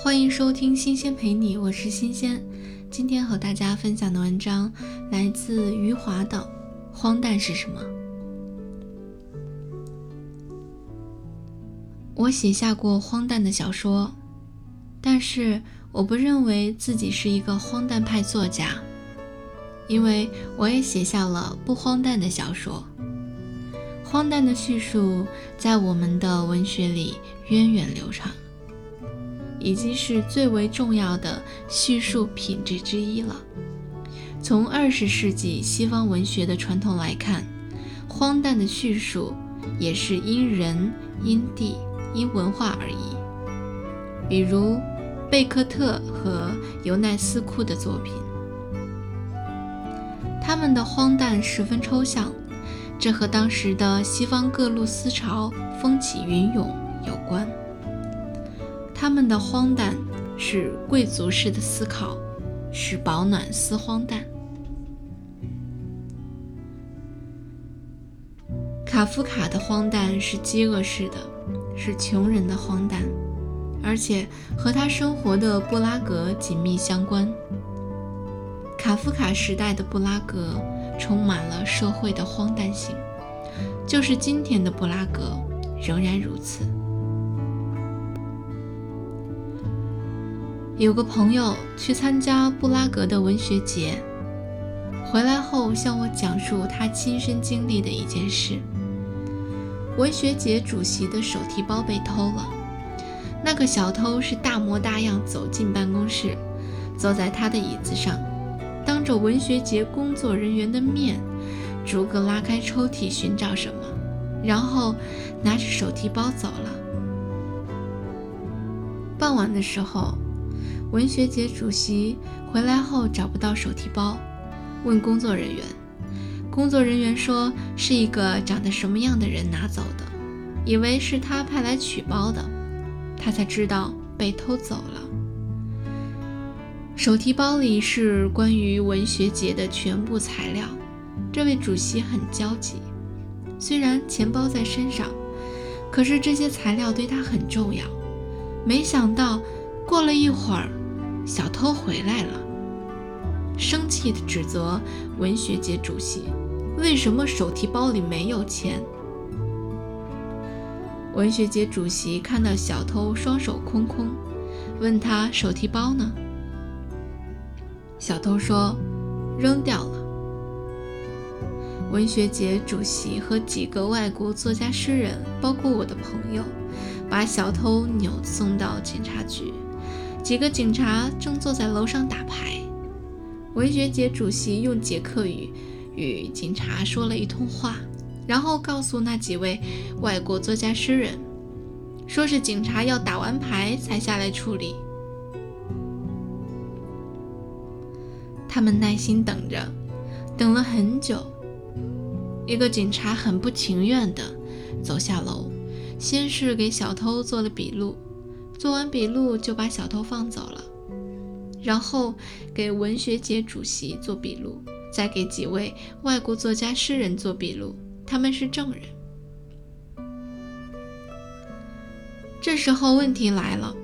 欢迎收听《新鲜陪你》，我是新鲜。今天和大家分享的文章来自余华的《荒诞是什么》。我写下过荒诞的小说，但是我不认为自己是一个荒诞派作家，因为我也写下了不荒诞的小说。荒诞的叙述在我们的文学里源远流长。已经是最为重要的叙述品质之一了。从二十世纪西方文学的传统来看，荒诞的叙述也是因人、因地、因文化而异。比如贝克特和尤奈斯库的作品，他们的荒诞十分抽象，这和当时的西方各路思潮风起云涌有关。他们的荒诞是贵族式的思考，是保暖思荒诞。卡夫卡的荒诞是饥饿式的，是穷人的荒诞，而且和他生活的布拉格紧密相关。卡夫卡时代的布拉格充满了社会的荒诞性，就是今天的布拉格仍然如此。有个朋友去参加布拉格的文学节，回来后向我讲述他亲身经历的一件事：文学节主席的手提包被偷了。那个小偷是大模大样走进办公室，坐在他的椅子上，当着文学节工作人员的面，逐个拉开抽屉寻找什么，然后拿着手提包走了。傍晚的时候。文学节主席回来后找不到手提包，问工作人员，工作人员说是一个长得什么样的人拿走的，以为是他派来取包的，他才知道被偷走了。手提包里是关于文学节的全部材料，这位主席很焦急，虽然钱包在身上，可是这些材料对他很重要。没想到过了一会儿。小偷回来了，生气地指责文学节主席：“为什么手提包里没有钱？”文学节主席看到小偷双手空空，问他：“手提包呢？”小偷说：“扔掉了。”文学节主席和几个外国作家诗人，包括我的朋友，把小偷扭送到警察局。几个警察正坐在楼上打牌，文学节主席用捷克语与警察说了一通话，然后告诉那几位外国作家诗人，说是警察要打完牌才下来处理。他们耐心等着，等了很久。一个警察很不情愿地走下楼，先是给小偷做了笔录。做完笔录就把小偷放走了，然后给文学节主席做笔录，再给几位外国作家诗人做笔录，他们是证人。这时候问题来了，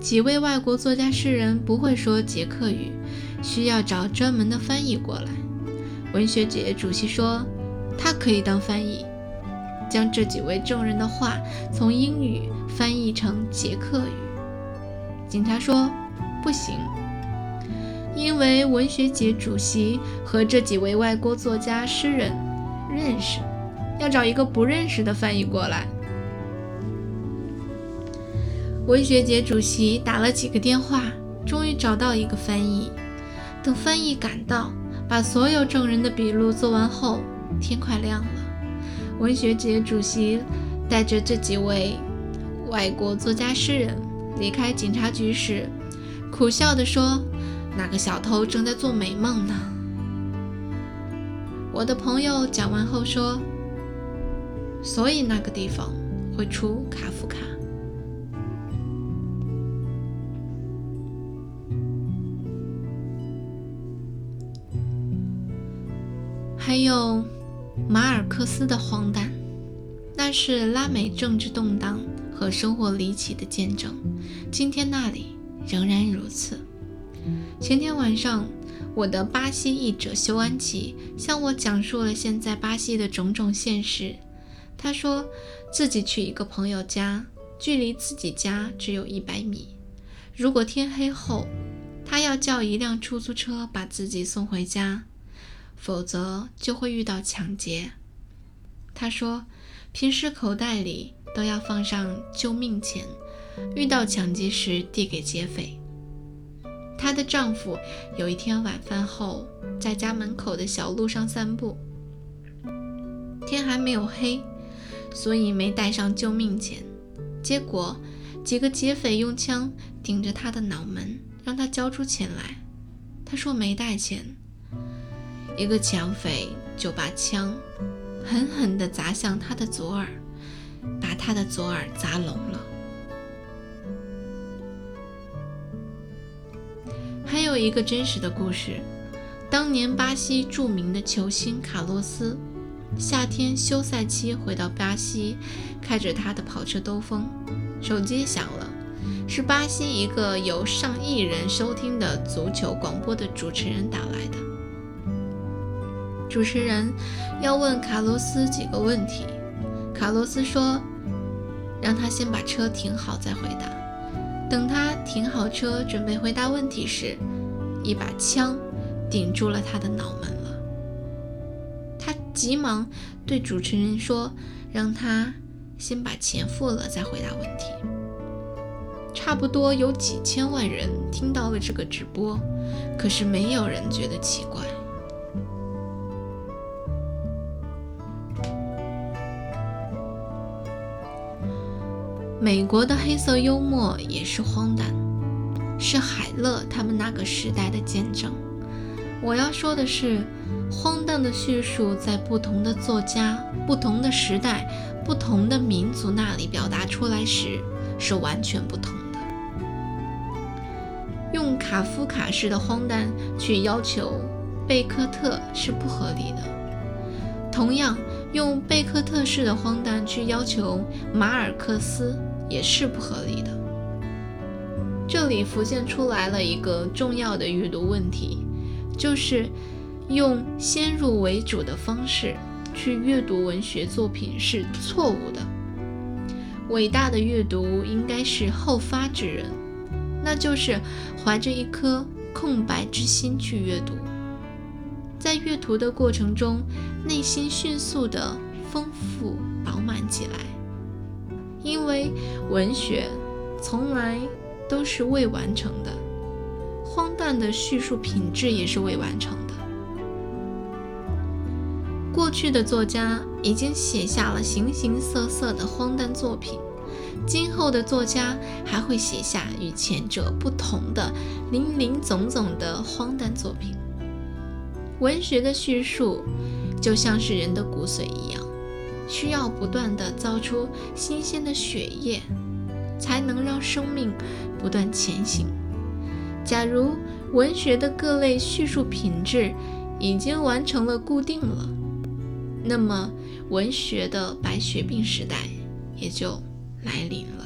几位外国作家诗人不会说捷克语，需要找专门的翻译过来。文学节主席说，他可以当翻译。将这几位证人的话从英语翻译成捷克语。警察说：“不行，因为文学节主席和这几位外国作家、诗人认识，要找一个不认识的翻译过来。”文学节主席打了几个电话，终于找到一个翻译。等翻译赶到，把所有证人的笔录做完后，天快亮了。文学节主席带着这几位外国作家诗人离开警察局时，苦笑地说：“那个小偷正在做美梦呢。”我的朋友讲完后说：“所以那个地方会出卡夫卡。”还有。马尔克斯的荒诞，那是拉美政治动荡和生活离奇的见证。今天那里仍然如此。前天晚上，我的巴西译者修安琪向我讲述了现在巴西的种种现实。他说自己去一个朋友家，距离自己家只有一百米。如果天黑后，他要叫一辆出租车把自己送回家，否则就会遇到抢劫。他说，平时口袋里都要放上救命钱，遇到抢劫时递给劫匪。她的丈夫有一天晚饭后在家门口的小路上散步，天还没有黑。所以没带上救命钱，结果几个劫匪用枪顶着他的脑门，让他交出钱来。他说没带钱，一个抢匪就把枪狠狠地砸向他的左耳，把他的左耳砸聋了。还有一个真实的故事，当年巴西著名的球星卡洛斯。夏天休赛期回到巴西，开着他的跑车兜风，手机响了，是巴西一个有上亿人收听的足球广播的主持人打来的。主持人要问卡洛斯几个问题，卡洛斯说，让他先把车停好再回答。等他停好车准备回答问题时，一把枪顶住了他的脑门了。他。急忙对主持人说：“让他先把钱付了，再回答问题。”差不多有几千万人听到了这个直播，可是没有人觉得奇怪。美国的黑色幽默也是荒诞，是海勒他们那个时代的见证。我要说的是。荒诞的叙述在不同的作家、不同的时代、不同的民族那里表达出来时是完全不同的。用卡夫卡式的荒诞去要求贝克特是不合理的，同样用贝克特式的荒诞去要求马尔克斯也是不合理的。这里浮现出来了一个重要的阅读问题，就是。用先入为主的方式去阅读文学作品是错误的。伟大的阅读应该是后发制人，那就是怀着一颗空白之心去阅读，在阅读的过程中，内心迅速的丰富饱满起来。因为文学从来都是未完成的，荒诞的叙述品质也是未完成的。过去的作家已经写下了形形色色的荒诞作品，今后的作家还会写下与前者不同的林林总总的荒诞作品。文学的叙述就像是人的骨髓一样，需要不断的造出新鲜的血液，才能让生命不断前行。假如文学的各类叙述品质已经完成了固定了。那么，文学的白血病时代也就来临了。